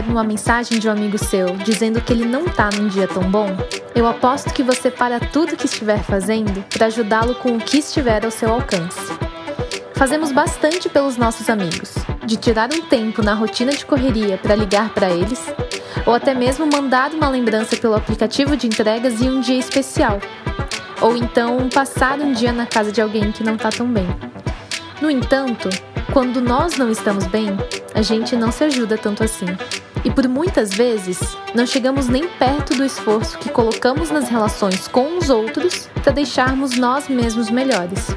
recebe uma mensagem de um amigo seu dizendo que ele não tá num dia tão bom, eu aposto que você para tudo que estiver fazendo para ajudá-lo com o que estiver ao seu alcance. Fazemos bastante pelos nossos amigos, de tirar um tempo na rotina de correria para ligar para eles, ou até mesmo mandar uma lembrança pelo aplicativo de entregas em um dia especial, ou então passar um dia na casa de alguém que não tá tão bem. No entanto, quando nós não estamos bem, a gente não se ajuda tanto assim. E por muitas vezes, não chegamos nem perto do esforço que colocamos nas relações com os outros para deixarmos nós mesmos melhores.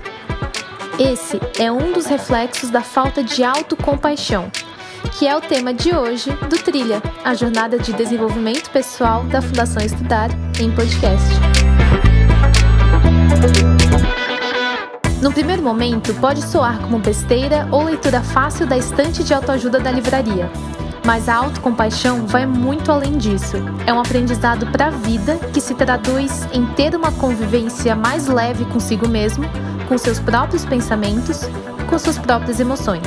Esse é um dos reflexos da falta de autocompaixão, que é o tema de hoje do Trilha, a jornada de desenvolvimento pessoal da Fundação Estudar em podcast. No primeiro momento, pode soar como besteira ou leitura fácil da estante de autoajuda da livraria. Mas a autocompaixão vai muito além disso. É um aprendizado para a vida que se traduz em ter uma convivência mais leve consigo mesmo, com seus próprios pensamentos, com suas próprias emoções.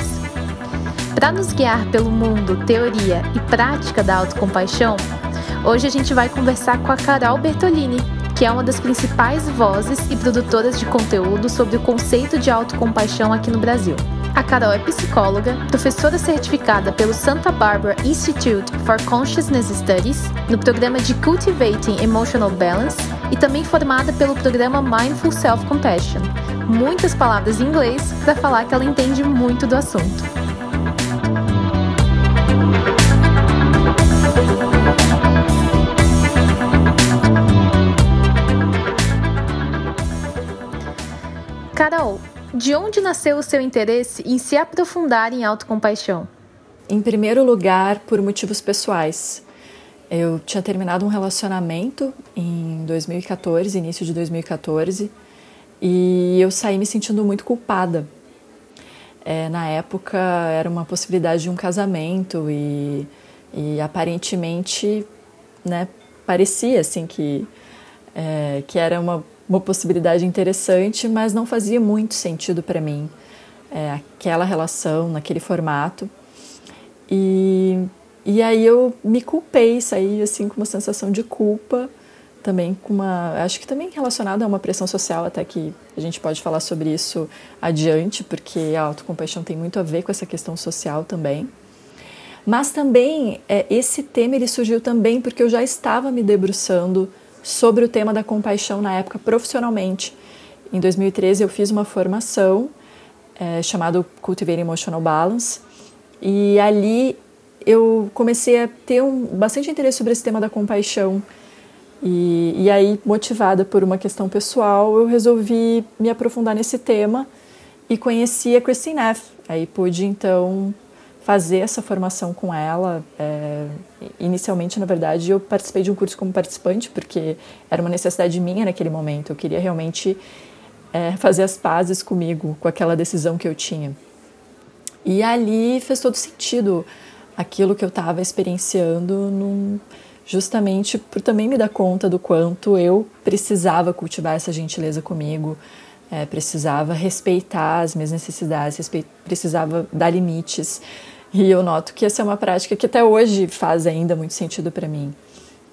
Para nos guiar pelo mundo, teoria e prática da autocompaixão, hoje a gente vai conversar com a Carol Bertolini, que é uma das principais vozes e produtoras de conteúdo sobre o conceito de autocompaixão aqui no Brasil. A Carol é psicóloga, professora certificada pelo Santa Barbara Institute for Consciousness Studies, no programa de Cultivating Emotional Balance e também formada pelo programa Mindful Self-Compassion. Muitas palavras em inglês para falar que ela entende muito do assunto. Carol, de onde nasceu o seu interesse em se aprofundar em autocompaixão? Em primeiro lugar, por motivos pessoais. Eu tinha terminado um relacionamento em 2014, início de 2014, e eu saí me sentindo muito culpada. É, na época era uma possibilidade de um casamento e, e aparentemente, né, parecia assim que é, que era uma uma possibilidade interessante, mas não fazia muito sentido para mim é, aquela relação, naquele formato. E, e aí eu me culpei, saí assim com uma sensação de culpa, também com uma, acho que também relacionada a uma pressão social, até que a gente pode falar sobre isso adiante, porque a autocompaixão tem muito a ver com essa questão social também. Mas também é, esse tema ele surgiu também porque eu já estava me debruçando sobre o tema da compaixão na época profissionalmente. Em 2013 eu fiz uma formação é, chamada Cultivating Emotional Balance e ali eu comecei a ter um, bastante interesse sobre esse tema da compaixão e, e aí motivada por uma questão pessoal eu resolvi me aprofundar nesse tema e conheci a Christine Neff. Aí pude então fazer essa formação com ela. É, inicialmente, na verdade, eu participei de um curso como participante, porque era uma necessidade minha naquele momento. Eu queria realmente é, fazer as pazes comigo, com aquela decisão que eu tinha. E ali fez todo sentido aquilo que eu estava experienciando, num, justamente por também me dar conta do quanto eu precisava cultivar essa gentileza comigo. É, precisava respeitar as minhas necessidades, precisava dar limites, e eu noto que essa é uma prática que até hoje faz ainda muito sentido para mim.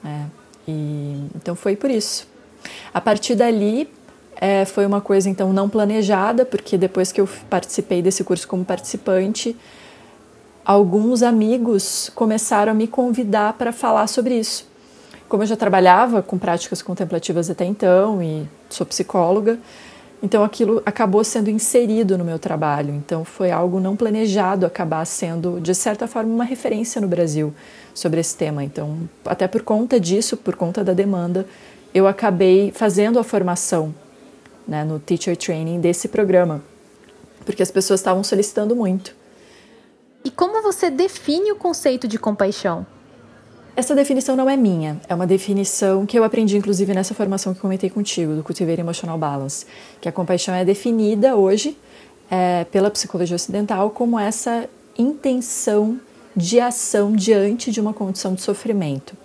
É, e, então foi por isso. A partir dali, é, foi uma coisa então não planejada, porque depois que eu participei desse curso como participante, alguns amigos começaram a me convidar para falar sobre isso. Como eu já trabalhava com práticas contemplativas até então e sou psicóloga, então aquilo acabou sendo inserido no meu trabalho. Então foi algo não planejado acabar sendo, de certa forma, uma referência no Brasil sobre esse tema. Então, até por conta disso, por conta da demanda, eu acabei fazendo a formação né, no teacher training desse programa, porque as pessoas estavam solicitando muito. E como você define o conceito de compaixão? Essa definição não é minha, é uma definição que eu aprendi inclusive nessa formação que comentei contigo, do Cultivar Emotional Balance, que a compaixão é definida hoje é, pela psicologia ocidental como essa intenção de ação diante de uma condição de sofrimento.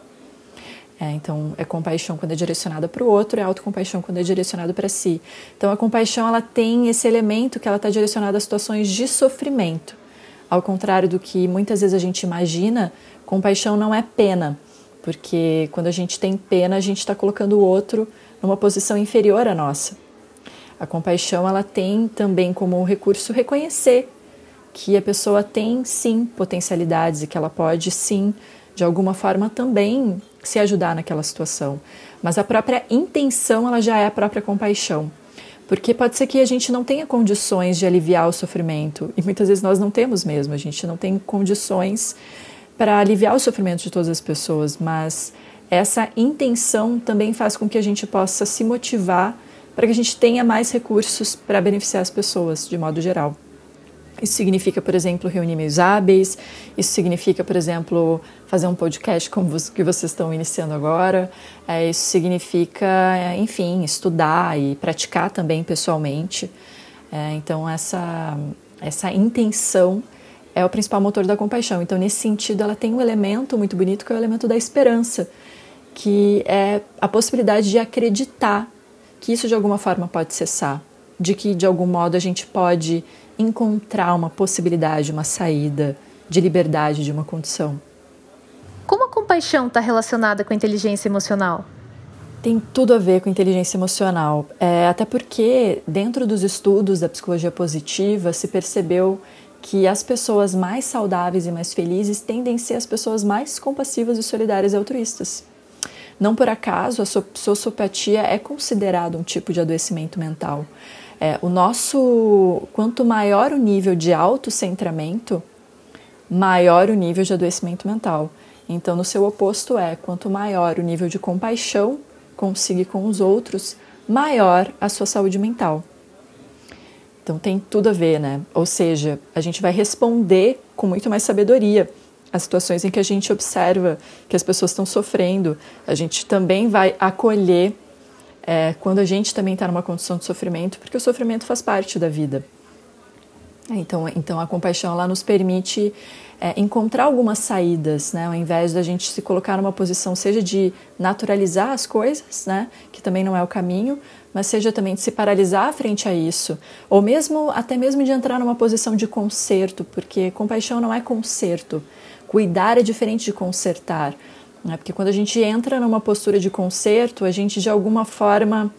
É, então, é compaixão quando é direcionada para o outro, é autocompaixão quando é direcionada para si. Então, a compaixão ela tem esse elemento que ela está direcionada a situações de sofrimento. Ao contrário do que muitas vezes a gente imagina, compaixão não é pena, porque quando a gente tem pena, a gente está colocando o outro numa posição inferior à nossa. A compaixão ela tem também como recurso reconhecer que a pessoa tem sim potencialidades e que ela pode sim, de alguma forma também se ajudar naquela situação. Mas a própria intenção ela já é a própria compaixão. Porque pode ser que a gente não tenha condições de aliviar o sofrimento, e muitas vezes nós não temos mesmo, a gente não tem condições para aliviar o sofrimento de todas as pessoas, mas essa intenção também faz com que a gente possa se motivar para que a gente tenha mais recursos para beneficiar as pessoas de modo geral. Isso significa, por exemplo, reunir meios hábeis, isso significa, por exemplo, fazer um podcast como o que vocês estão iniciando agora, é, isso significa, enfim, estudar e praticar também pessoalmente. É, então, essa, essa intenção é o principal motor da compaixão. Então, nesse sentido, ela tem um elemento muito bonito que é o elemento da esperança, que é a possibilidade de acreditar que isso de alguma forma pode cessar, de que de algum modo a gente pode encontrar uma possibilidade, uma saída de liberdade de uma condição. Como a compaixão está relacionada com a inteligência emocional? Tem tudo a ver com inteligência emocional, é, até porque dentro dos estudos da psicologia positiva se percebeu que as pessoas mais saudáveis e mais felizes tendem a ser as pessoas mais compassivas e solidárias e altruístas. Não por acaso a sociopatia é considerada um tipo de adoecimento mental. É, o nosso, quanto maior o nível de autocentramento, maior o nível de adoecimento mental. Então, no seu oposto é, quanto maior o nível de compaixão consiga com os outros, maior a sua saúde mental. Então tem tudo a ver, né? Ou seja, a gente vai responder com muito mais sabedoria as situações em que a gente observa que as pessoas estão sofrendo. A gente também vai acolher é, quando a gente também está numa condição de sofrimento, porque o sofrimento faz parte da vida. Então, então a compaixão ela nos permite é, encontrar algumas saídas, né? Ao invés da gente se colocar numa posição, seja de naturalizar as coisas, né? Que também não é o caminho, mas seja também de se paralisar frente a isso, ou mesmo até mesmo de entrar numa posição de conserto, porque compaixão não é conserto. Cuidar é diferente de consertar. Né? Porque quando a gente entra numa postura de conserto, a gente de alguma forma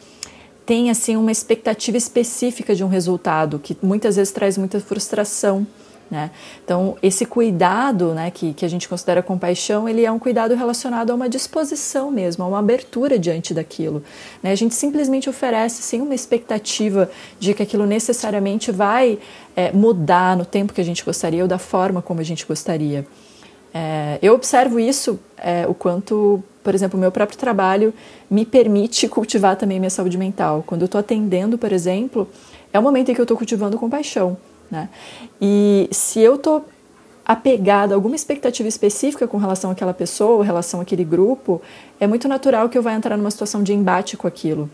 tem assim uma expectativa específica de um resultado que muitas vezes traz muita frustração. Né? Então, esse cuidado né, que, que a gente considera compaixão, ele é um cuidado relacionado a uma disposição mesmo, a uma abertura diante daquilo. Né? A gente simplesmente oferece sem uma expectativa de que aquilo necessariamente vai é, mudar no tempo que a gente gostaria ou da forma como a gente gostaria. É, eu observo isso, é, o quanto, por exemplo, o meu próprio trabalho me permite cultivar também minha saúde mental. Quando eu estou atendendo, por exemplo, é o momento em que eu estou cultivando compaixão. Né? E se eu estou apegada a alguma expectativa específica com relação àquela pessoa, relação àquele grupo, é muito natural que eu vá entrar numa situação de embate com aquilo.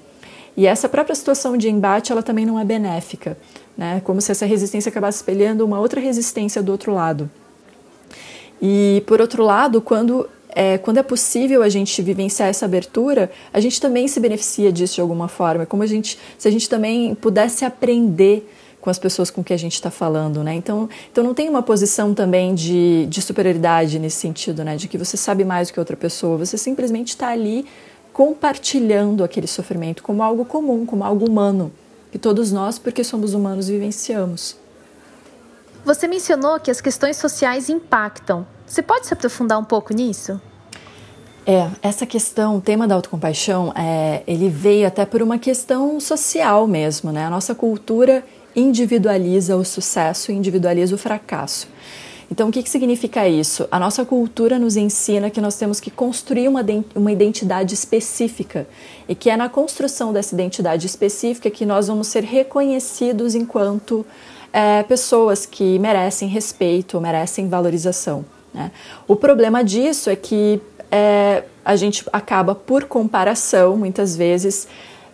E essa própria situação de embate, ela também não é benéfica, né? Como se essa resistência acabasse espelhando uma outra resistência do outro lado. E, por outro lado, quando é, quando é possível a gente vivenciar essa abertura, a gente também se beneficia disso de alguma forma. É como a gente, se a gente também pudesse aprender com as pessoas com que a gente está falando, né? Então, então não tem uma posição também de, de superioridade nesse sentido, né? De que você sabe mais do que outra pessoa. Você simplesmente está ali compartilhando aquele sofrimento como algo comum, como algo humano, que todos nós, porque somos humanos, vivenciamos. Você mencionou que as questões sociais impactam. Você pode se aprofundar um pouco nisso? É, essa questão, o tema da autocompaixão, é, ele veio até por uma questão social mesmo, né? A nossa cultura individualiza o sucesso e individualiza o fracasso. Então, o que, que significa isso? A nossa cultura nos ensina que nós temos que construir uma, uma identidade específica e que é na construção dessa identidade específica que nós vamos ser reconhecidos enquanto é, pessoas que merecem respeito, merecem valorização. Né? O problema disso é que é, a gente acaba, por comparação, muitas vezes,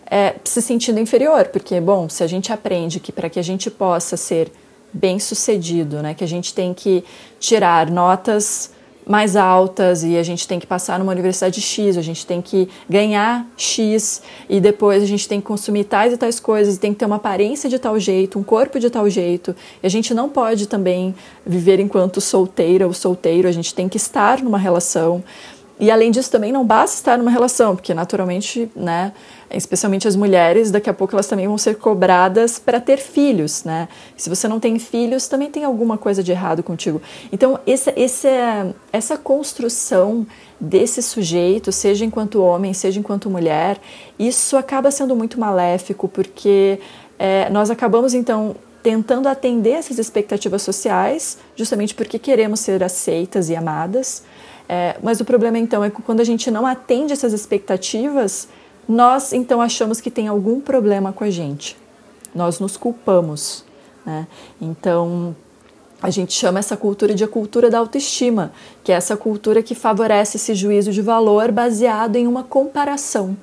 é, se sentindo inferior, porque, bom, se a gente aprende que para que a gente possa ser bem sucedido, né, que a gente tem que tirar notas mais altas e a gente tem que passar numa universidade X, a gente tem que ganhar X e depois a gente tem que consumir tais e tais coisas, e tem que ter uma aparência de tal jeito, um corpo de tal jeito. E a gente não pode também viver enquanto solteira ou solteiro, a gente tem que estar numa relação. E além disso, também não basta estar numa relação, porque naturalmente, né, especialmente as mulheres, daqui a pouco elas também vão ser cobradas para ter filhos, né? Se você não tem filhos, também tem alguma coisa de errado contigo. Então, esse, esse, essa construção desse sujeito, seja enquanto homem, seja enquanto mulher, isso acaba sendo muito maléfico, porque é, nós acabamos então tentando atender essas expectativas sociais, justamente porque queremos ser aceitas e amadas. É, mas o problema então é que quando a gente não atende essas expectativas, nós então achamos que tem algum problema com a gente. Nós nos culpamos. Né? Então, a gente chama essa cultura de a cultura da autoestima, que é essa cultura que favorece esse juízo de valor baseado em uma comparação.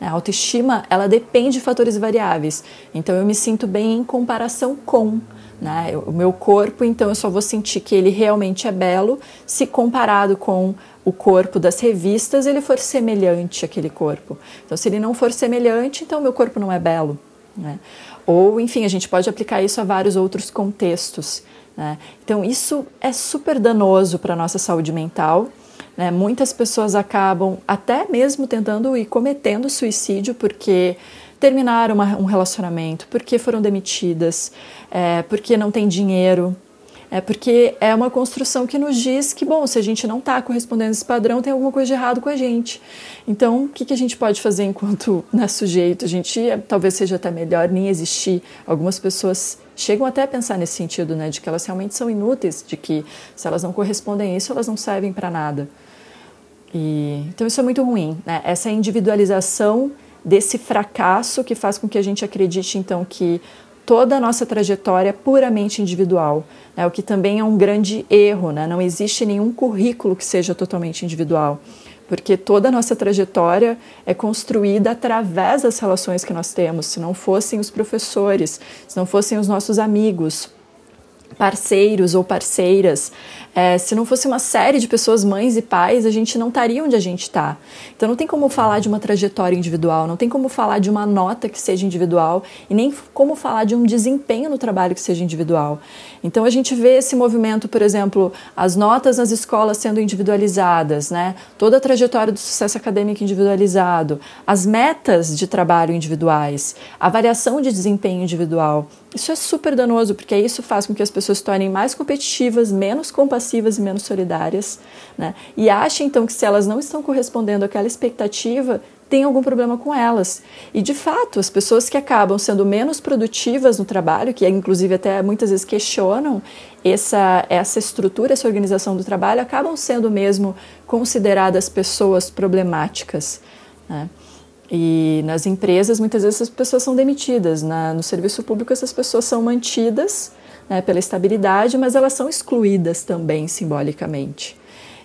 A autoestima, ela depende de fatores variáveis. Então, eu me sinto bem em comparação com. Né? O meu corpo, então, eu só vou sentir que ele realmente é belo se comparado com o corpo das revistas ele for semelhante àquele corpo. Então, se ele não for semelhante, então meu corpo não é belo. Né? Ou, enfim, a gente pode aplicar isso a vários outros contextos. Né? Então, isso é super danoso para a nossa saúde mental. Né? Muitas pessoas acabam até mesmo tentando e cometendo suicídio porque terminaram uma, um relacionamento, porque foram demitidas, é, porque não tem dinheiro, é porque é uma construção que nos diz que, bom, se a gente não está correspondendo a esse padrão, tem alguma coisa de errado com a gente. Então, o que, que a gente pode fazer enquanto né, sujeito? A gente é, talvez seja até melhor nem existir. Algumas pessoas chegam até a pensar nesse sentido, né, de que elas realmente são inúteis, de que se elas não correspondem a isso, elas não servem para nada. E, então, isso é muito ruim. Né? Essa individualização desse fracasso que faz com que a gente acredite, então, que toda a nossa trajetória é puramente individual, né? o que também é um grande erro. Né? Não existe nenhum currículo que seja totalmente individual, porque toda a nossa trajetória é construída através das relações que nós temos. Se não fossem os professores, se não fossem os nossos amigos, parceiros ou parceiras, é, se não fosse uma série de pessoas, mães e pais, a gente não estaria onde a gente está. Então não tem como falar de uma trajetória individual, não tem como falar de uma nota que seja individual e nem como falar de um desempenho no trabalho que seja individual. Então a gente vê esse movimento, por exemplo, as notas nas escolas sendo individualizadas, né? toda a trajetória do sucesso acadêmico individualizado, as metas de trabalho individuais, a variação de desempenho individual. Isso é super danoso, porque isso faz com que as pessoas se tornem mais competitivas, menos compassivas e menos solidárias, né? E achem então que se elas não estão correspondendo àquela expectativa, tem algum problema com elas. E de fato, as pessoas que acabam sendo menos produtivas no trabalho, que inclusive até muitas vezes questionam essa, essa estrutura, essa organização do trabalho, acabam sendo mesmo consideradas pessoas problemáticas. Né? E nas empresas, muitas vezes, as pessoas são demitidas. Na, no serviço público, essas pessoas são mantidas né, pela estabilidade, mas elas são excluídas também simbolicamente.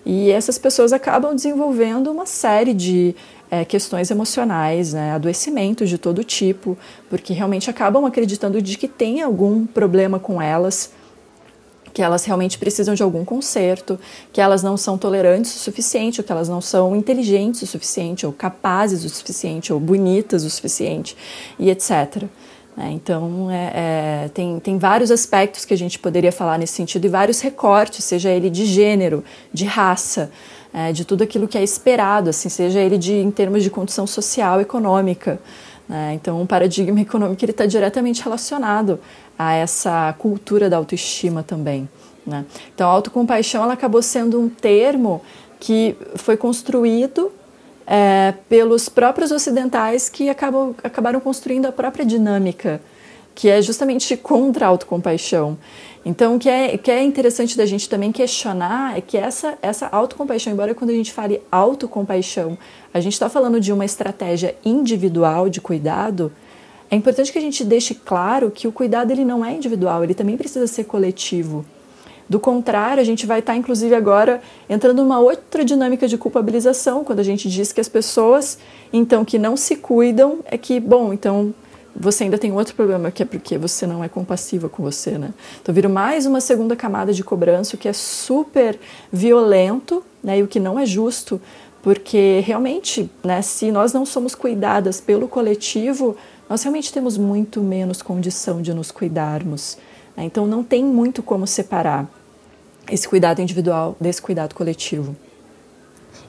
E essas pessoas acabam desenvolvendo uma série de é, questões emocionais, né, adoecimentos de todo tipo, porque realmente acabam acreditando de que tem algum problema com elas, que elas realmente precisam de algum conserto, que elas não são tolerantes o suficiente, ou que elas não são inteligentes o suficiente, ou capazes o suficiente, ou bonitas o suficiente, e etc. Né? Então, é, é, tem, tem vários aspectos que a gente poderia falar nesse sentido e vários recortes, seja ele de gênero, de raça, é, de tudo aquilo que é esperado, assim, seja ele de, em termos de condição social, econômica. Né? Então, o paradigma econômico está diretamente relacionado a essa cultura da autoestima também. Né? Então, a autocompaixão ela acabou sendo um termo que foi construído é, pelos próprios ocidentais que acabam, acabaram construindo a própria dinâmica, que é justamente contra a autocompaixão. Então, o que é, que é interessante da gente também questionar é que essa, essa autocompaixão, embora quando a gente fale autocompaixão, a gente está falando de uma estratégia individual de cuidado, é importante que a gente deixe claro que o cuidado ele não é individual, ele também precisa ser coletivo. Do contrário, a gente vai estar, inclusive, agora entrando numa outra dinâmica de culpabilização, quando a gente diz que as pessoas, então, que não se cuidam, é que, bom, então, você ainda tem outro problema que é porque você não é compassiva com você, né? Então vira mais uma segunda camada de cobrança, o que é super violento, né? E o que não é justo, porque realmente, né, se nós não somos cuidadas pelo coletivo, nós realmente temos muito menos condição de nos cuidarmos. Né? Então não tem muito como separar esse cuidado individual desse cuidado coletivo.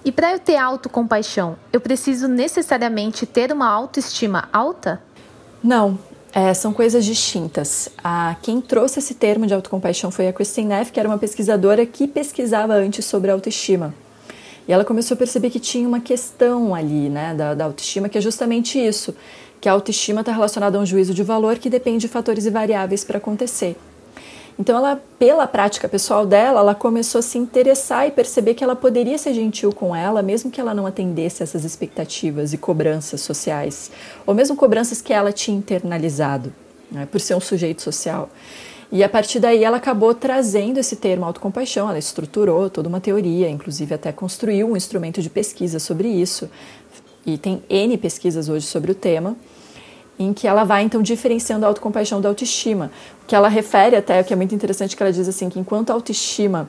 E para eu ter autocompaixão, eu preciso necessariamente ter uma autoestima alta? Não, é, são coisas distintas. A, quem trouxe esse termo de autocompaixão foi a Christine Neff, que era uma pesquisadora que pesquisava antes sobre autoestima. E ela começou a perceber que tinha uma questão ali, né, da, da autoestima, que é justamente isso, que a autoestima está relacionada a um juízo de valor que depende de fatores e variáveis para acontecer. Então, ela, pela prática pessoal dela, ela começou a se interessar e perceber que ela poderia ser gentil com ela, mesmo que ela não atendesse essas expectativas e cobranças sociais, ou mesmo cobranças que ela tinha internalizado, né, por ser um sujeito social. E a partir daí ela acabou trazendo esse termo autocompaixão, ela estruturou toda uma teoria, inclusive até construiu um instrumento de pesquisa sobre isso. E tem N pesquisas hoje sobre o tema, em que ela vai então diferenciando a autocompaixão da autoestima. O que ela refere até, o que é muito interessante, que ela diz assim, que enquanto a autoestima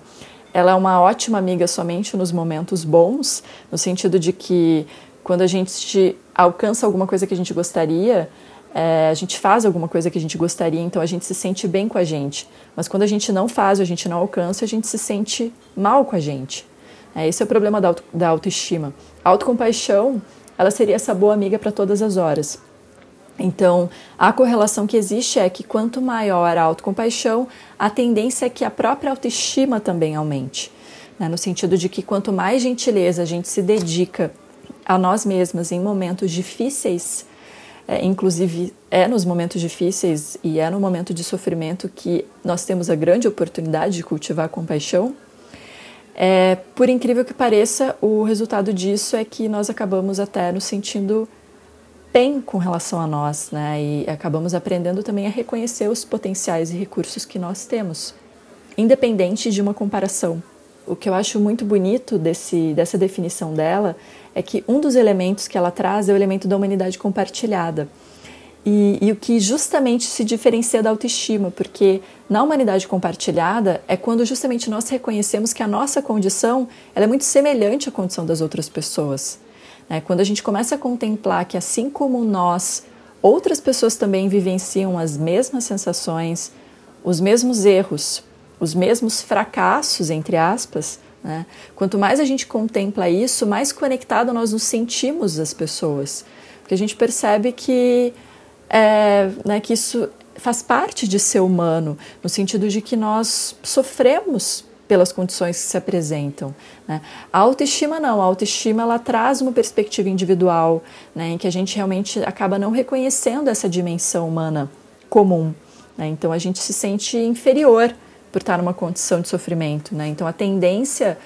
ela é uma ótima amiga somente nos momentos bons, no sentido de que quando a gente alcança alguma coisa que a gente gostaria, é, a gente faz alguma coisa que a gente gostaria, então a gente se sente bem com a gente. Mas quando a gente não faz, a gente não alcança, a gente se sente mal com a gente. É, esse é o problema da, auto, da autoestima. A autocompaixão, ela seria essa boa amiga para todas as horas. Então, a correlação que existe é que quanto maior a autocompaixão, a tendência é que a própria autoestima também aumente. Né? No sentido de que quanto mais gentileza a gente se dedica a nós mesmas em momentos difíceis, é, inclusive é nos momentos difíceis e é no momento de sofrimento que nós temos a grande oportunidade de cultivar a compaixão. É, por incrível que pareça, o resultado disso é que nós acabamos até nos sentindo bem com relação a nós, né? E acabamos aprendendo também a reconhecer os potenciais e recursos que nós temos, independente de uma comparação. O que eu acho muito bonito desse, dessa definição dela é que um dos elementos que ela traz é o elemento da humanidade compartilhada. E, e, o que justamente se diferencia da autoestima, porque na humanidade compartilhada é quando justamente nós reconhecemos que a nossa condição ela é muito semelhante à condição das outras pessoas. Né? Quando a gente começa a contemplar que, assim como nós, outras pessoas também vivenciam as mesmas sensações, os mesmos erros, os mesmos fracassos, entre aspas, né? Quanto mais a gente contempla isso, mais conectado nós nos sentimos as pessoas. Porque a gente percebe que, é, né, que isso faz parte de ser humano, no sentido de que nós sofremos pelas condições que se apresentam. Né? A autoestima não, a autoestima ela traz uma perspectiva individual, né, em que a gente realmente acaba não reconhecendo essa dimensão humana comum. Né? Então a gente se sente inferior por estar numa condição de sofrimento. Né? Então a tendência,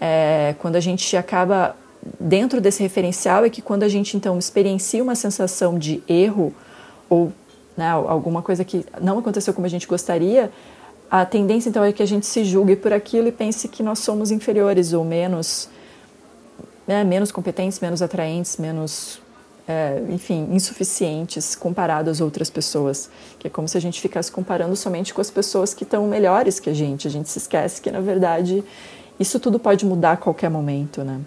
é, quando a gente acaba dentro desse referencial, é que quando a gente então experiencia uma sensação de erro ou né, alguma coisa que não aconteceu como a gente gostaria, a tendência então é que a gente se julgue por aquilo e pense que nós somos inferiores ou menos, né, menos competentes, menos atraentes, menos é, enfim, insuficientes comparado às outras pessoas. Que é como se a gente ficasse comparando somente com as pessoas que estão melhores que a gente. A gente se esquece que, na verdade, isso tudo pode mudar a qualquer momento, né?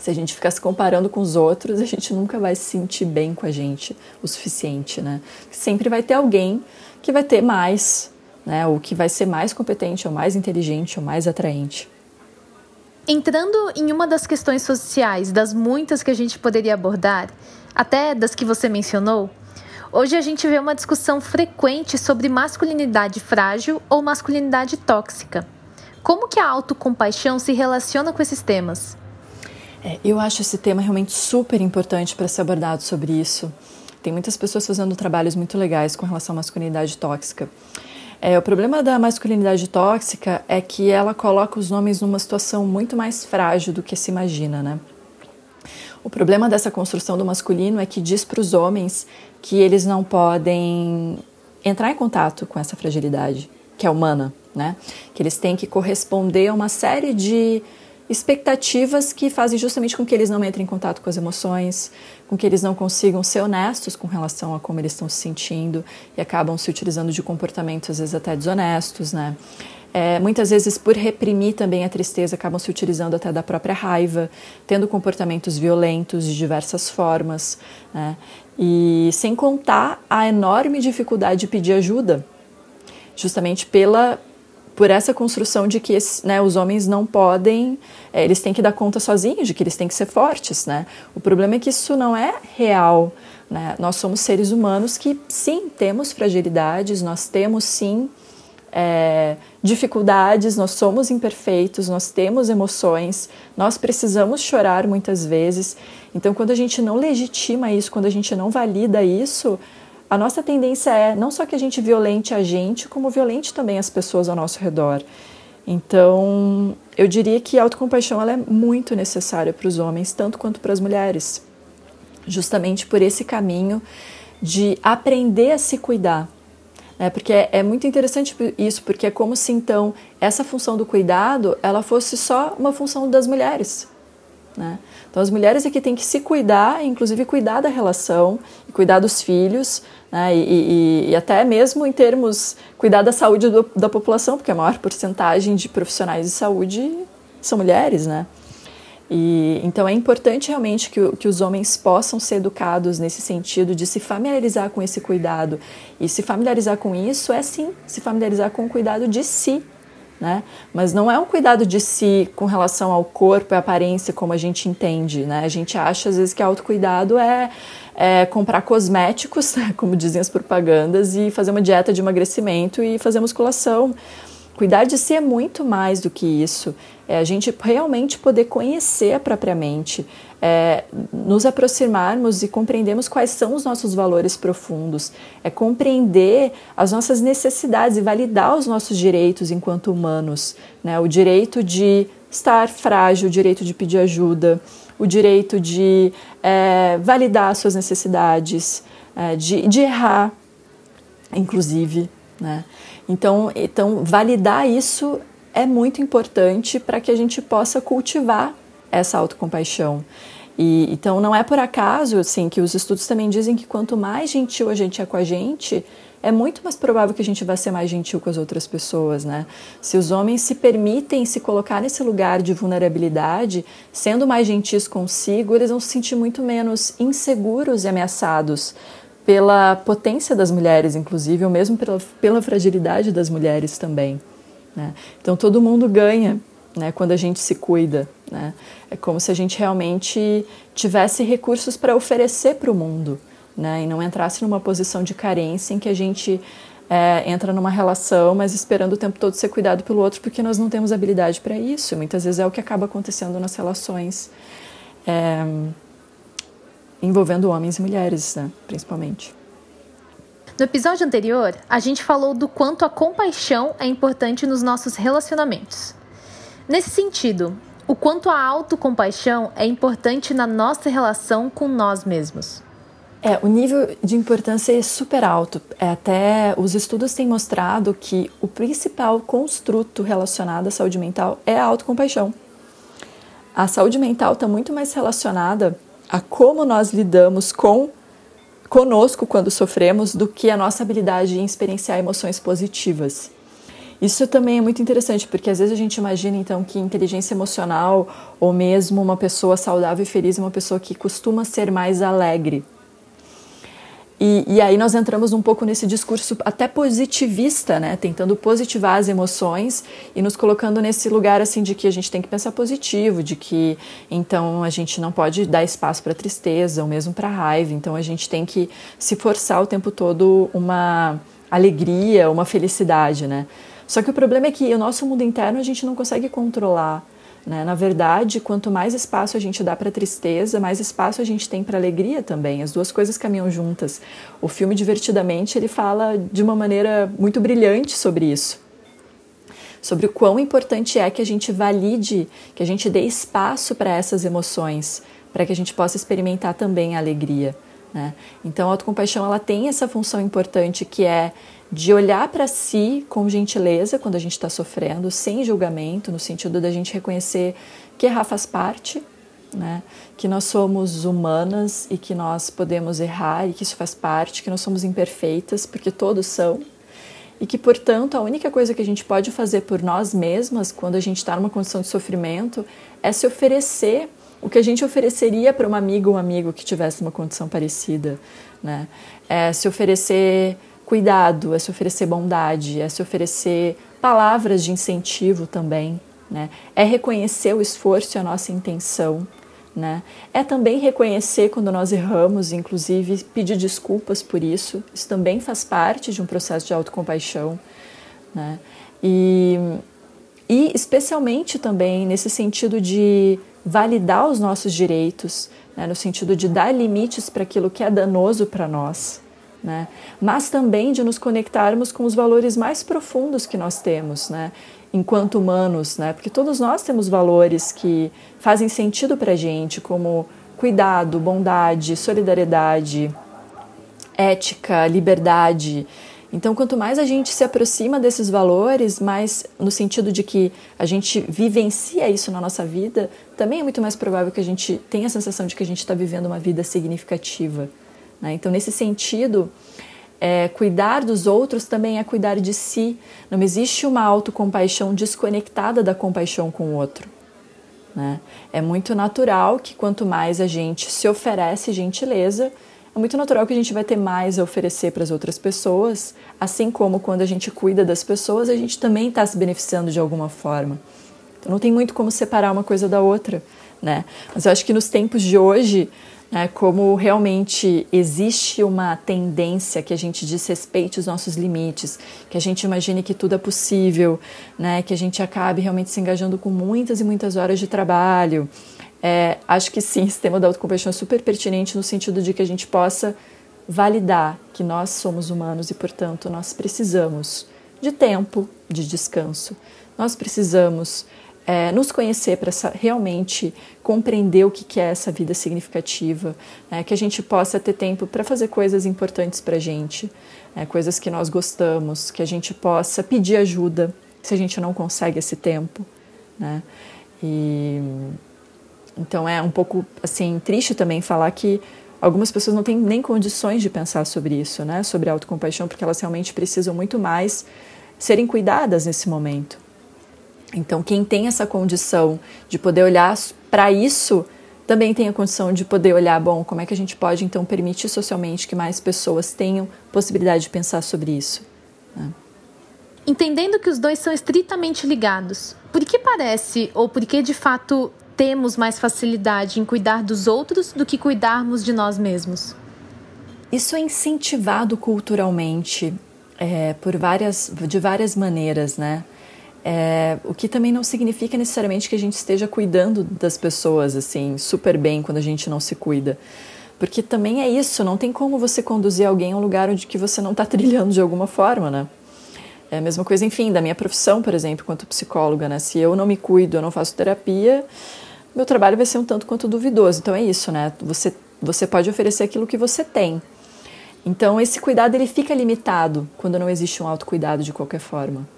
Se a gente ficar se comparando com os outros, a gente nunca vai se sentir bem com a gente o suficiente, né? Sempre vai ter alguém que vai ter mais, né? Ou que vai ser mais competente, ou mais inteligente, ou mais atraente. Entrando em uma das questões sociais, das muitas que a gente poderia abordar, até das que você mencionou, hoje a gente vê uma discussão frequente sobre masculinidade frágil ou masculinidade tóxica. Como que a autocompaixão se relaciona com esses temas? É, eu acho esse tema realmente super importante para ser abordado sobre isso. Tem muitas pessoas fazendo trabalhos muito legais com relação à masculinidade tóxica. É, o problema da masculinidade tóxica é que ela coloca os homens numa situação muito mais frágil do que se imagina, né? O problema dessa construção do masculino é que diz para os homens que eles não podem entrar em contato com essa fragilidade, que é humana, né? Que eles têm que corresponder a uma série de, expectativas que fazem justamente com que eles não entrem em contato com as emoções, com que eles não consigam ser honestos com relação a como eles estão se sentindo e acabam se utilizando de comportamentos às vezes até desonestos, né? É, muitas vezes, por reprimir também a tristeza, acabam se utilizando até da própria raiva, tendo comportamentos violentos de diversas formas, né? e sem contar a enorme dificuldade de pedir ajuda, justamente pela por essa construção de que né, os homens não podem, é, eles têm que dar conta sozinhos, de que eles têm que ser fortes, né? O problema é que isso não é real, né? Nós somos seres humanos que sim temos fragilidades, nós temos sim é, dificuldades, nós somos imperfeitos, nós temos emoções, nós precisamos chorar muitas vezes. Então, quando a gente não legitima isso, quando a gente não valida isso, a nossa tendência é não só que a gente violente a gente, como violente também as pessoas ao nosso redor. Então, eu diria que a autocompaixão ela é muito necessária para os homens, tanto quanto para as mulheres, justamente por esse caminho de aprender a se cuidar. Né? Porque é, é muito interessante isso, porque é como se então essa função do cuidado ela fosse só uma função das mulheres. Né? Então, as mulheres é que têm que se cuidar, inclusive cuidar da relação, cuidar dos filhos, né? e, e, e, até mesmo em termos cuidar da saúde do, da população, porque a maior porcentagem de profissionais de saúde são mulheres, né? E, então é importante realmente que, que os homens possam ser educados nesse sentido de se familiarizar com esse cuidado. E se familiarizar com isso é sim se familiarizar com o cuidado de si, né? Mas não é um cuidado de si com relação ao corpo e aparência como a gente entende, né? A gente acha às vezes que autocuidado é, é comprar cosméticos, como dizem as propagandas, e fazer uma dieta de emagrecimento e fazer musculação. Cuidar de si é muito mais do que isso. É a gente realmente poder conhecer a própria mente, é, nos aproximarmos e compreendermos quais são os nossos valores profundos, é compreender as nossas necessidades e validar os nossos direitos enquanto humanos, né? o direito de estar frágil, o direito de pedir ajuda, o direito de é, validar suas necessidades, é, de, de errar, inclusive. Né? Então, então, validar isso é muito importante para que a gente possa cultivar essa autocompaixão. E, então, não é por acaso assim, que os estudos também dizem que quanto mais gentil a gente é com a gente, é muito mais provável que a gente vá ser mais gentil com as outras pessoas, né? Se os homens se permitem se colocar nesse lugar de vulnerabilidade, sendo mais gentis consigo, eles vão se sentir muito menos inseguros e ameaçados pela potência das mulheres, inclusive, ou mesmo pela, pela fragilidade das mulheres também. Né? Então todo mundo ganha né, quando a gente se cuida. Né? É como se a gente realmente tivesse recursos para oferecer para o mundo né? e não entrasse numa posição de carência em que a gente é, entra numa relação, mas esperando o tempo todo ser cuidado pelo outro porque nós não temos habilidade para isso. Muitas vezes é o que acaba acontecendo nas relações. É, envolvendo homens e mulheres, né, principalmente. No episódio anterior, a gente falou do quanto a compaixão é importante nos nossos relacionamentos. Nesse sentido, o quanto a autocompaixão é importante na nossa relação com nós mesmos. É, o nível de importância é super alto. É, até os estudos têm mostrado que o principal construto relacionado à saúde mental é a autocompaixão. A saúde mental está muito mais relacionada a como nós lidamos com conosco quando sofremos do que a nossa habilidade em experienciar emoções positivas. Isso também é muito interessante, porque às vezes a gente imagina então que inteligência emocional ou mesmo uma pessoa saudável e feliz é uma pessoa que costuma ser mais alegre. E, e, aí nós entramos um pouco nesse discurso até positivista, né? Tentando positivar as emoções e nos colocando nesse lugar assim de que a gente tem que pensar positivo, de que então a gente não pode dar espaço para tristeza ou mesmo para raiva. Então a gente tem que se forçar o tempo todo uma alegria, uma felicidade, né? Só que o problema é que o nosso mundo interno a gente não consegue controlar. Né? Na verdade, quanto mais espaço a gente dá para tristeza, mais espaço a gente tem para alegria também. As duas coisas caminham juntas. O filme Divertidamente ele fala de uma maneira muito brilhante sobre isso, sobre o quão importante é que a gente valide, que a gente dê espaço para essas emoções, para que a gente possa experimentar também a alegria. Né? Então, a autocompaixão ela tem essa função importante que é de olhar para si com gentileza quando a gente está sofrendo, sem julgamento, no sentido da gente reconhecer que errar faz parte, né? que nós somos humanas e que nós podemos errar e que isso faz parte, que nós somos imperfeitas, porque todos são, e que, portanto, a única coisa que a gente pode fazer por nós mesmas quando a gente está numa condição de sofrimento é se oferecer o que a gente ofereceria para uma amiga ou um amigo que tivesse uma condição parecida, né? É se oferecer cuidado, é se oferecer bondade, é se oferecer palavras de incentivo também, né? É reconhecer o esforço e a nossa intenção, né? É também reconhecer quando nós erramos, inclusive pedir desculpas por isso. Isso também faz parte de um processo de autocompaixão, né? E, e especialmente também nesse sentido de validar os nossos direitos, né? no sentido de dar limites para aquilo que é danoso para nós, né? mas também de nos conectarmos com os valores mais profundos que nós temos, né? enquanto humanos, né? Porque todos nós temos valores que fazem sentido para a gente, como cuidado, bondade, solidariedade, ética, liberdade. Então, quanto mais a gente se aproxima desses valores, mais no sentido de que a gente vivencia isso na nossa vida, também é muito mais provável que a gente tenha a sensação de que a gente está vivendo uma vida significativa. Né? Então, nesse sentido, é, cuidar dos outros também é cuidar de si. Não existe uma autocompaixão desconectada da compaixão com o outro. Né? É muito natural que quanto mais a gente se oferece gentileza, é muito natural que a gente vai ter mais a oferecer para as outras pessoas, assim como quando a gente cuida das pessoas, a gente também está se beneficiando de alguma forma. Então não tem muito como separar uma coisa da outra, né? Mas eu acho que nos tempos de hoje né, como realmente existe uma tendência que a gente desrespeite os nossos limites, que a gente imagine que tudo é possível, né, que a gente acabe realmente se engajando com muitas e muitas horas de trabalho. É, acho que sim, o sistema da autocompaixão é super pertinente no sentido de que a gente possa validar que nós somos humanos e, portanto, nós precisamos de tempo de descanso. Nós precisamos é, nos conhecer para realmente compreender o que, que é essa vida significativa, é, que a gente possa ter tempo para fazer coisas importantes para a gente, é, coisas que nós gostamos, que a gente possa pedir ajuda se a gente não consegue esse tempo, né? E então é um pouco assim triste também falar que algumas pessoas não têm nem condições de pensar sobre isso, né? Sobre autocompaixão, porque elas realmente precisam muito mais serem cuidadas nesse momento. Então, quem tem essa condição de poder olhar para isso, também tem a condição de poder olhar, bom, como é que a gente pode então permitir socialmente que mais pessoas tenham possibilidade de pensar sobre isso. Né? Entendendo que os dois são estritamente ligados, por que parece, ou por que de fato temos mais facilidade em cuidar dos outros do que cuidarmos de nós mesmos? Isso é incentivado culturalmente é, por várias, de várias maneiras, né? É, o que também não significa necessariamente que a gente esteja cuidando das pessoas assim super bem quando a gente não se cuida. Porque também é isso, não tem como você conduzir alguém a um lugar onde que você não está trilhando de alguma forma, né? É a mesma coisa, enfim, da minha profissão, por exemplo, quanto psicóloga, né? Se eu não me cuido, eu não faço terapia, meu trabalho vai ser um tanto quanto duvidoso. Então é isso, né? Você, você pode oferecer aquilo que você tem. Então esse cuidado ele fica limitado quando não existe um autocuidado de qualquer forma.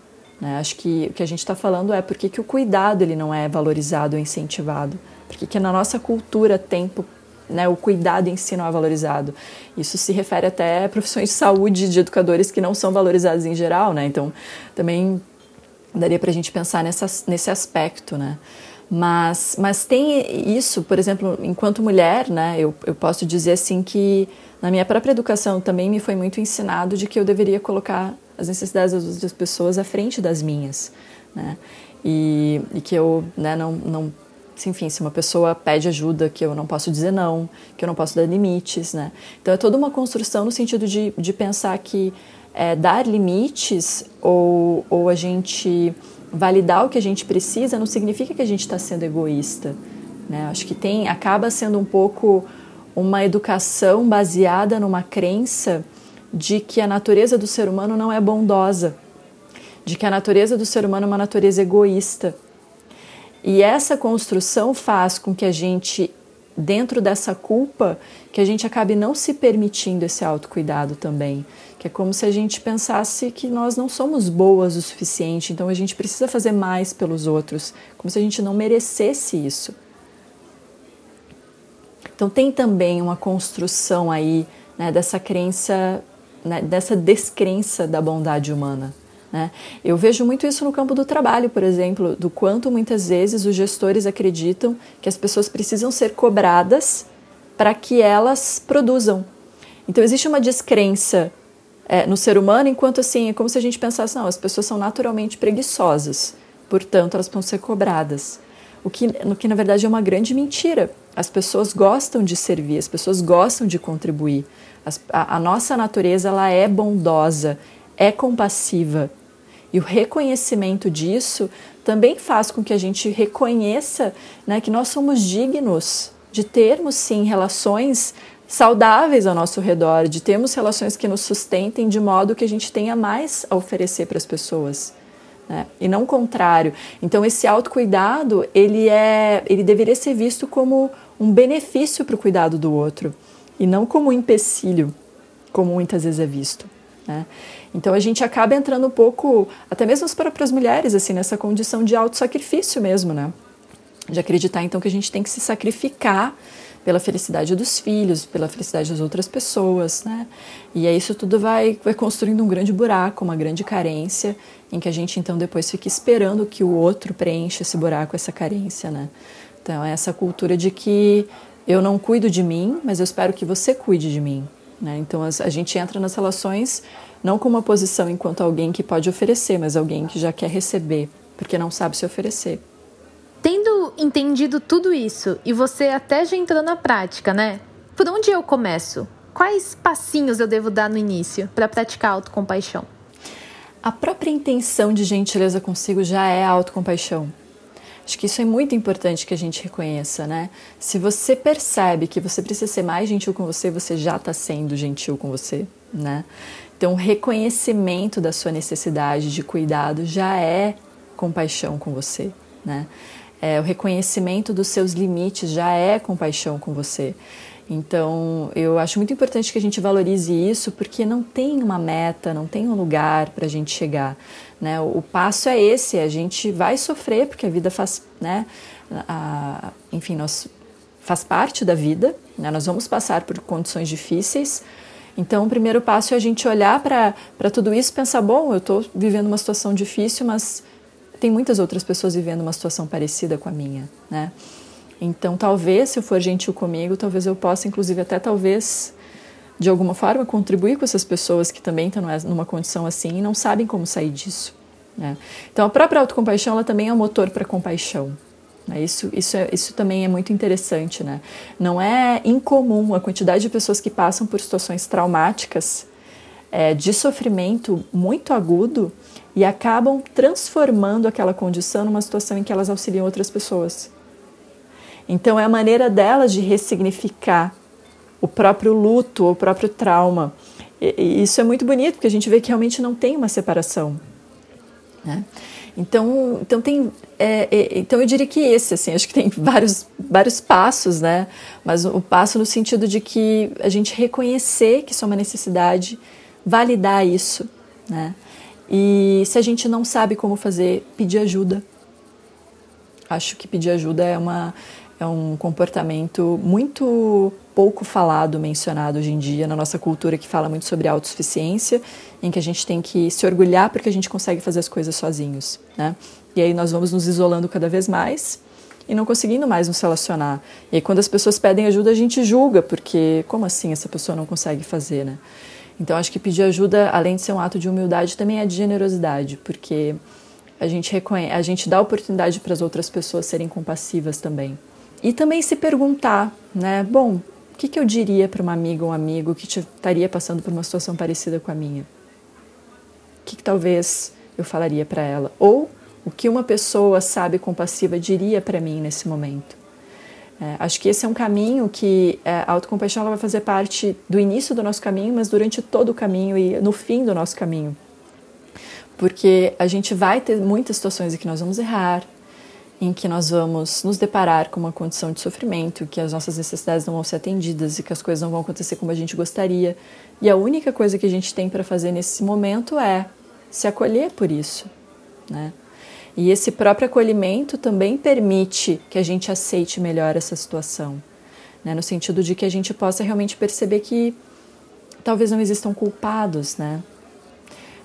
Né? Acho que o que a gente está falando é porque que o cuidado ele não é valorizado ou incentivado. Porque que na nossa cultura tempo né, o cuidado em si não é valorizado. Isso se refere até a profissões de saúde de educadores que não são valorizados em geral, né? Então, também daria para a gente pensar nessa, nesse aspecto, né? Mas, mas tem isso, por exemplo, enquanto mulher, né? Eu, eu posso dizer assim que na minha própria educação também me foi muito ensinado de que eu deveria colocar as necessidades das outras pessoas à frente das minhas, né? E, e que eu né, não, não enfim, se uma pessoa pede ajuda, que eu não posso dizer não, que eu não posso dar limites, né? Então é toda uma construção no sentido de, de pensar que é, dar limites ou, ou a gente validar o que a gente precisa não significa que a gente está sendo egoísta, né? Acho que tem acaba sendo um pouco uma educação baseada numa crença de que a natureza do ser humano não é bondosa, de que a natureza do ser humano é uma natureza egoísta. E essa construção faz com que a gente dentro dessa culpa que a gente acabe não se permitindo esse autocuidado também. Que é como se a gente pensasse que nós não somos boas o suficiente, então a gente precisa fazer mais pelos outros, como se a gente não merecesse isso. Então tem também uma construção aí né, dessa crença, né, dessa descrença da bondade humana. Né? Eu vejo muito isso no campo do trabalho, por exemplo, do quanto muitas vezes os gestores acreditam que as pessoas precisam ser cobradas para que elas produzam. Então existe uma descrença é, no ser humano, enquanto assim é como se a gente pensasse, não, as pessoas são naturalmente preguiçosas, portanto elas vão ser cobradas. O que, no que na verdade é uma grande mentira. As pessoas gostam de servir, as pessoas gostam de contribuir. As, a, a nossa natureza ela é bondosa, é compassiva. E o reconhecimento disso também faz com que a gente reconheça né, que nós somos dignos de termos, sim, relações saudáveis ao nosso redor, de termos relações que nos sustentem de modo que a gente tenha mais a oferecer para as pessoas. Né? E não o contrário. Então, esse autocuidado, ele, é, ele deveria ser visto como um benefício para o cuidado do outro, e não como um empecilho, como muitas vezes é visto. Né? Então a gente acaba entrando um pouco, até mesmo as próprias mulheres, assim, nessa condição de auto-sacrifício mesmo, né? De acreditar então que a gente tem que se sacrificar pela felicidade dos filhos, pela felicidade das outras pessoas, né? E aí isso tudo vai, vai construindo um grande buraco, uma grande carência, em que a gente então depois fica esperando que o outro preencha esse buraco, essa carência, né? Então é essa cultura de que eu não cuido de mim, mas eu espero que você cuide de mim, né? Então a gente entra nas relações não com uma posição enquanto alguém que pode oferecer, mas alguém que já quer receber, porque não sabe se oferecer. Tendo entendido tudo isso e você até já entrou na prática, né? Por onde eu começo? Quais passinhos eu devo dar no início para praticar autocompaixão? A própria intenção de gentileza consigo já é autocompaixão. Acho que isso é muito importante que a gente reconheça, né? Se você percebe que você precisa ser mais gentil com você, você já está sendo gentil com você, né? Então, o reconhecimento da sua necessidade de cuidado já é compaixão com você, né? É, o reconhecimento dos seus limites já é compaixão com você. Então, eu acho muito importante que a gente valorize isso, porque não tem uma meta, não tem um lugar para a gente chegar. Né? O, o, passo é esse: a gente vai sofrer, porque a vida faz, né? A, enfim, nós, faz parte da vida, né? nós vamos passar por condições difíceis. Então, o primeiro passo é a gente olhar para tudo isso e pensar: bom, eu estou vivendo uma situação difícil, mas tem muitas outras pessoas vivendo uma situação parecida com a minha, né? Então, talvez, se eu for gentil comigo, talvez eu possa, inclusive, até talvez, de alguma forma, contribuir com essas pessoas que também estão numa condição assim e não sabem como sair disso. Né? Então, a própria autocompaixão ela também é um motor para compaixão. Né? Isso, isso, é, isso também é muito interessante. Né? Não é incomum a quantidade de pessoas que passam por situações traumáticas é, de sofrimento muito agudo e acabam transformando aquela condição numa situação em que elas auxiliam outras pessoas. Então é a maneira delas de ressignificar o próprio luto, o próprio trauma. E, isso é muito bonito, porque a gente vê que realmente não tem uma separação. Né? Então, então tem, é, é, então eu diria que esse, assim, acho que tem vários, vários passos, né? Mas o passo no sentido de que a gente reconhecer que isso é uma necessidade, validar isso, né? E se a gente não sabe como fazer, pedir ajuda. Acho que pedir ajuda é uma é um comportamento muito pouco falado, mencionado hoje em dia na nossa cultura que fala muito sobre autossuficiência, em que a gente tem que se orgulhar porque a gente consegue fazer as coisas sozinhos, né? E aí nós vamos nos isolando cada vez mais e não conseguindo mais nos relacionar. E aí quando as pessoas pedem ajuda, a gente julga, porque como assim essa pessoa não consegue fazer, né? Então acho que pedir ajuda, além de ser um ato de humildade, também é de generosidade, porque a gente reconhece, a gente dá oportunidade para as outras pessoas serem compassivas também. E também se perguntar, né? Bom, o que, que eu diria para uma amiga ou um amigo que estaria passando por uma situação parecida com a minha? O que, que talvez eu falaria para ela? Ou o que uma pessoa sabe compassiva diria para mim nesse momento? É, acho que esse é um caminho que é, a autocompaixão vai fazer parte do início do nosso caminho, mas durante todo o caminho e no fim do nosso caminho. Porque a gente vai ter muitas situações em que nós vamos errar, em que nós vamos nos deparar com uma condição de sofrimento, que as nossas necessidades não vão ser atendidas e que as coisas não vão acontecer como a gente gostaria. E a única coisa que a gente tem para fazer nesse momento é se acolher por isso, né? E esse próprio acolhimento também permite que a gente aceite melhor essa situação, né? No sentido de que a gente possa realmente perceber que talvez não existam culpados, né?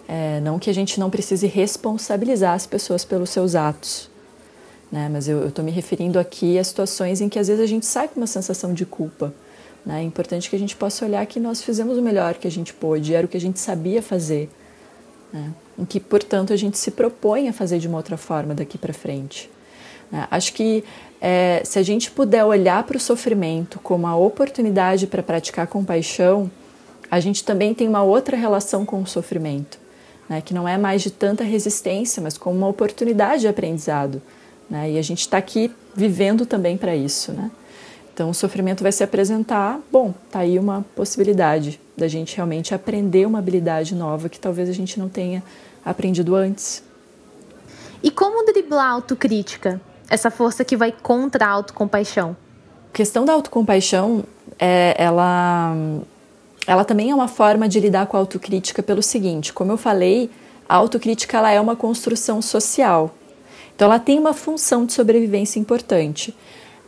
É, não que a gente não precise responsabilizar as pessoas pelos seus atos, né? Mas eu estou me referindo aqui a situações em que às vezes a gente sai com uma sensação de culpa. Né? É importante que a gente possa olhar que nós fizemos o melhor que a gente pôde, era o que a gente sabia fazer. Né? Em que, portanto, a gente se propõe a fazer de uma outra forma daqui para frente. Né? Acho que é, se a gente puder olhar para o sofrimento como a oportunidade para praticar compaixão, a gente também tem uma outra relação com o sofrimento, né? que não é mais de tanta resistência, mas como uma oportunidade de aprendizado. Né? E a gente está aqui vivendo também para isso. Né? Então, o sofrimento vai se apresentar, bom, tá aí uma possibilidade da gente realmente aprender uma habilidade nova que talvez a gente não tenha aprendido antes. E como driblar a autocrítica? Essa força que vai contra a autocompaixão? A questão da autocompaixão, é, ela, ela também é uma forma de lidar com a autocrítica pelo seguinte, como eu falei, a autocrítica ela é uma construção social. Então, ela tem uma função de sobrevivência importante.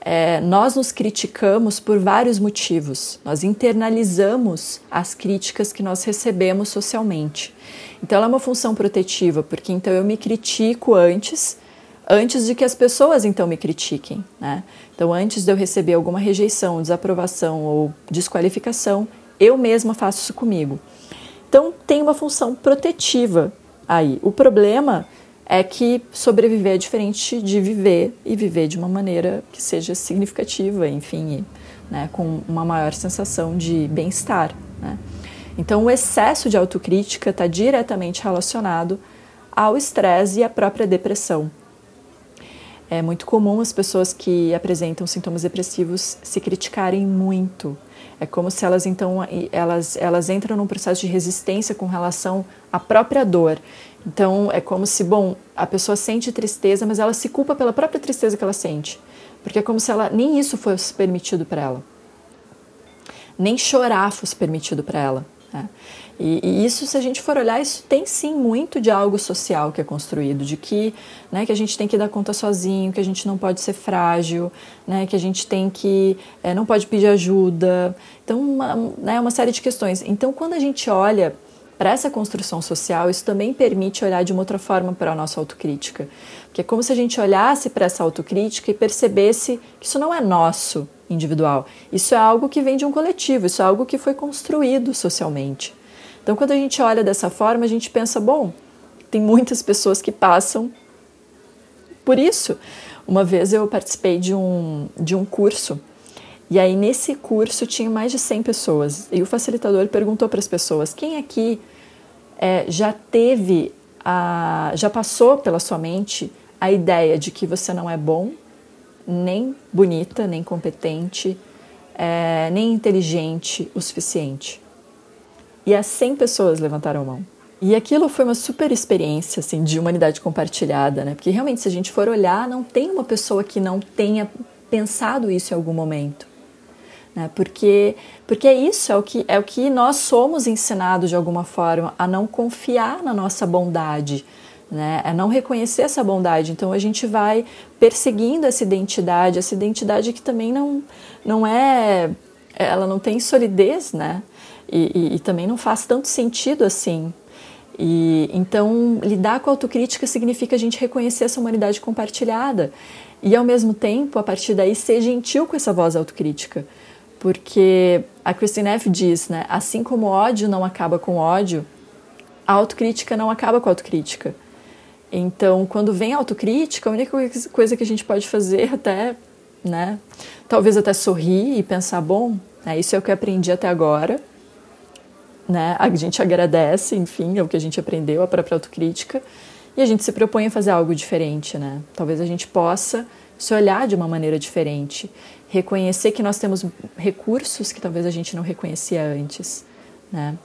É, nós nos criticamos por vários motivos, nós internalizamos as críticas que nós recebemos socialmente. Então, ela é uma função protetiva, porque então eu me critico antes, antes de que as pessoas então me critiquem. Né? Então, antes de eu receber alguma rejeição, desaprovação ou desqualificação, eu mesma faço isso comigo. Então, tem uma função protetiva aí. O problema é que sobreviver é diferente de viver e viver de uma maneira que seja significativa, enfim, né, com uma maior sensação de bem-estar. Né? Então, o excesso de autocrítica está diretamente relacionado ao estresse e à própria depressão. É muito comum as pessoas que apresentam sintomas depressivos se criticarem muito. É como se elas então elas, elas entram num processo de resistência com relação à própria dor. Então é como se, bom, a pessoa sente tristeza, mas ela se culpa pela própria tristeza que ela sente. Porque é como se ela nem isso fosse permitido para ela. Nem chorar fosse permitido para ela. Né? E, e, isso, se a gente for olhar, isso tem sim muito de algo social que é construído, de que, né, que a gente tem que dar conta sozinho, que a gente não pode ser frágil, né, que a gente tem que é, não pode pedir ajuda. Então, uma, né, uma série de questões. Então, quando a gente olha para essa construção social, isso também permite olhar de uma outra forma para a nossa autocrítica. Porque é como se a gente olhasse para essa autocrítica e percebesse que isso não é nosso individual. Isso é algo que vem de um coletivo, isso é algo que foi construído socialmente. Então, quando a gente olha dessa forma, a gente pensa: bom, tem muitas pessoas que passam por isso. Uma vez eu participei de um, de um curso e aí, nesse curso, tinha mais de 100 pessoas. E o facilitador perguntou para as pessoas: quem aqui é, já teve, a, já passou pela sua mente a ideia de que você não é bom, nem bonita, nem competente, é, nem inteligente o suficiente? E as 100 pessoas levantaram a mão. E aquilo foi uma super experiência assim, de humanidade compartilhada, né? Porque realmente, se a gente for olhar, não tem uma pessoa que não tenha pensado isso em algum momento né? Porque porque é isso é o que é o que nós somos ensinados de alguma forma a não confiar na nossa bondade, né? A não reconhecer essa bondade. Então a gente vai perseguindo essa identidade, essa identidade que também não não é ela não tem solidez, né? E, e, e também não faz tanto sentido assim. E então lidar com a autocrítica significa a gente reconhecer essa humanidade compartilhada e ao mesmo tempo, a partir daí, ser gentil com essa voz autocrítica porque a Christine F. diz, né, assim como ódio não acaba com ódio, a autocrítica não acaba com a autocrítica. Então, quando vem a autocrítica, a única coisa que a gente pode fazer até, né, talvez até sorrir e pensar, bom, é, isso é o que eu aprendi até agora, né, a gente agradece, enfim, é o que a gente aprendeu, a própria autocrítica, e a gente se propõe a fazer algo diferente, né, talvez a gente possa se olhar de uma maneira diferente reconhecer que nós temos recursos que talvez a gente não reconhecia antes, né?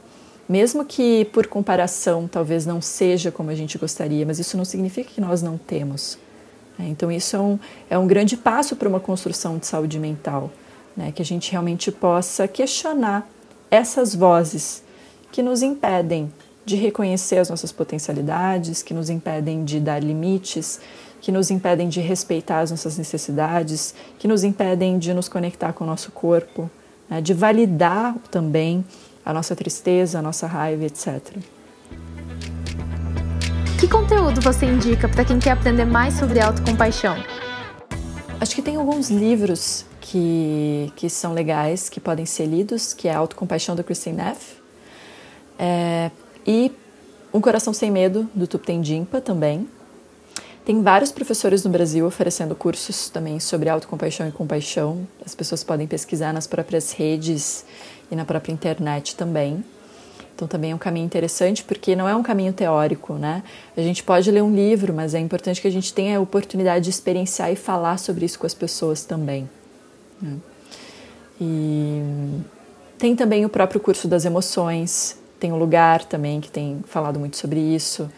Mesmo que por comparação talvez não seja como a gente gostaria, mas isso não significa que nós não temos. Né? Então, isso é um, é um grande passo para uma construção de saúde mental, né? que a gente realmente possa questionar essas vozes que nos impedem de reconhecer as nossas potencialidades, que nos impedem de dar limites, que nos impedem de respeitar as nossas necessidades, que nos impedem de nos conectar com o nosso corpo, né? de validar também a nossa tristeza, a nossa raiva, etc. Que conteúdo você indica para quem quer aprender mais sobre autocompaixão? Acho que tem alguns livros que, que são legais, que podem ser lidos, que é Autocompaixão do Christine Neff, é, e Um Coração Sem Medo, do Tupten Jimpa também. Tem vários professores no Brasil oferecendo cursos também sobre autocompaixão e compaixão. As pessoas podem pesquisar nas próprias redes e na própria internet também. Então também é um caminho interessante porque não é um caminho teórico, né? A gente pode ler um livro, mas é importante que a gente tenha a oportunidade de experienciar e falar sobre isso com as pessoas também. Né? E tem também o próprio curso das emoções, tem o lugar também que tem falado muito sobre isso.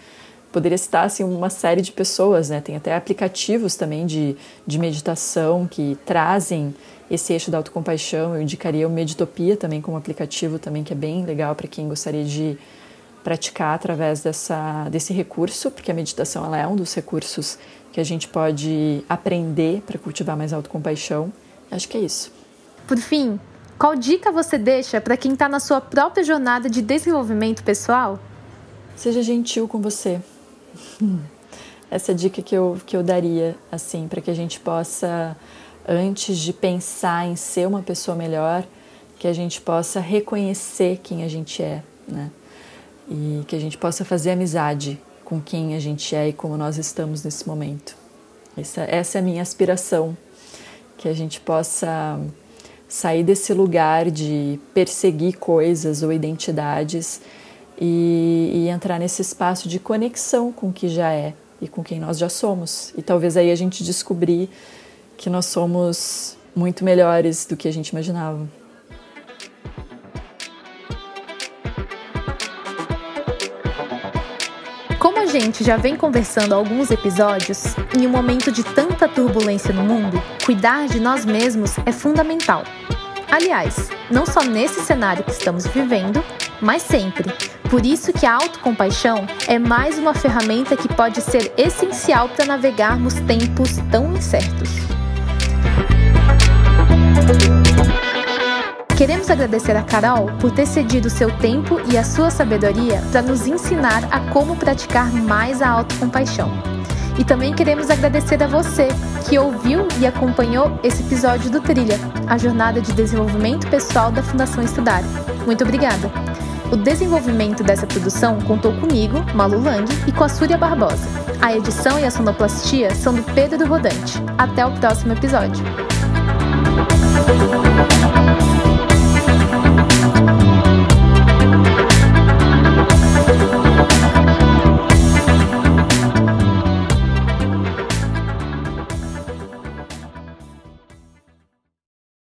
Poderia citar assim, uma série de pessoas, né? Tem até aplicativos também de, de meditação que trazem esse eixo da autocompaixão. Eu indicaria o Meditopia também como aplicativo também que é bem legal para quem gostaria de praticar através dessa, desse recurso, porque a meditação ela é um dos recursos que a gente pode aprender para cultivar mais autocompaixão. Acho que é isso. Por fim, qual dica você deixa para quem está na sua própria jornada de desenvolvimento pessoal? Seja gentil com você. Essa a dica que eu, que eu daria, assim, para que a gente possa, antes de pensar em ser uma pessoa melhor, que a gente possa reconhecer quem a gente é, né? E que a gente possa fazer amizade com quem a gente é e como nós estamos nesse momento. Essa, essa é a minha aspiração que a gente possa sair desse lugar de perseguir coisas ou identidades e, e, entrar nesse espaço de conexão com o que já é e com quem nós já somos. E talvez aí a gente descobrir que nós somos muito melhores do que a gente imaginava. gente já vem conversando há alguns episódios, em um momento de tanta turbulência no mundo, cuidar de nós mesmos é fundamental. Aliás, não só nesse cenário que estamos vivendo, mas sempre. Por isso que a autocompaixão é mais uma ferramenta que pode ser essencial para navegarmos tempos tão incertos. Queremos agradecer a Carol por ter cedido seu tempo e a sua sabedoria para nos ensinar a como praticar mais a autocompaixão. E também queremos agradecer a você que ouviu e acompanhou esse episódio do Trilha, a jornada de desenvolvimento pessoal da Fundação Estudar. Muito obrigada! O desenvolvimento dessa produção contou comigo, Malu Lang, e com a Súria Barbosa. A edição e a sonoplastia são do Pedro Rodante. Até o próximo episódio.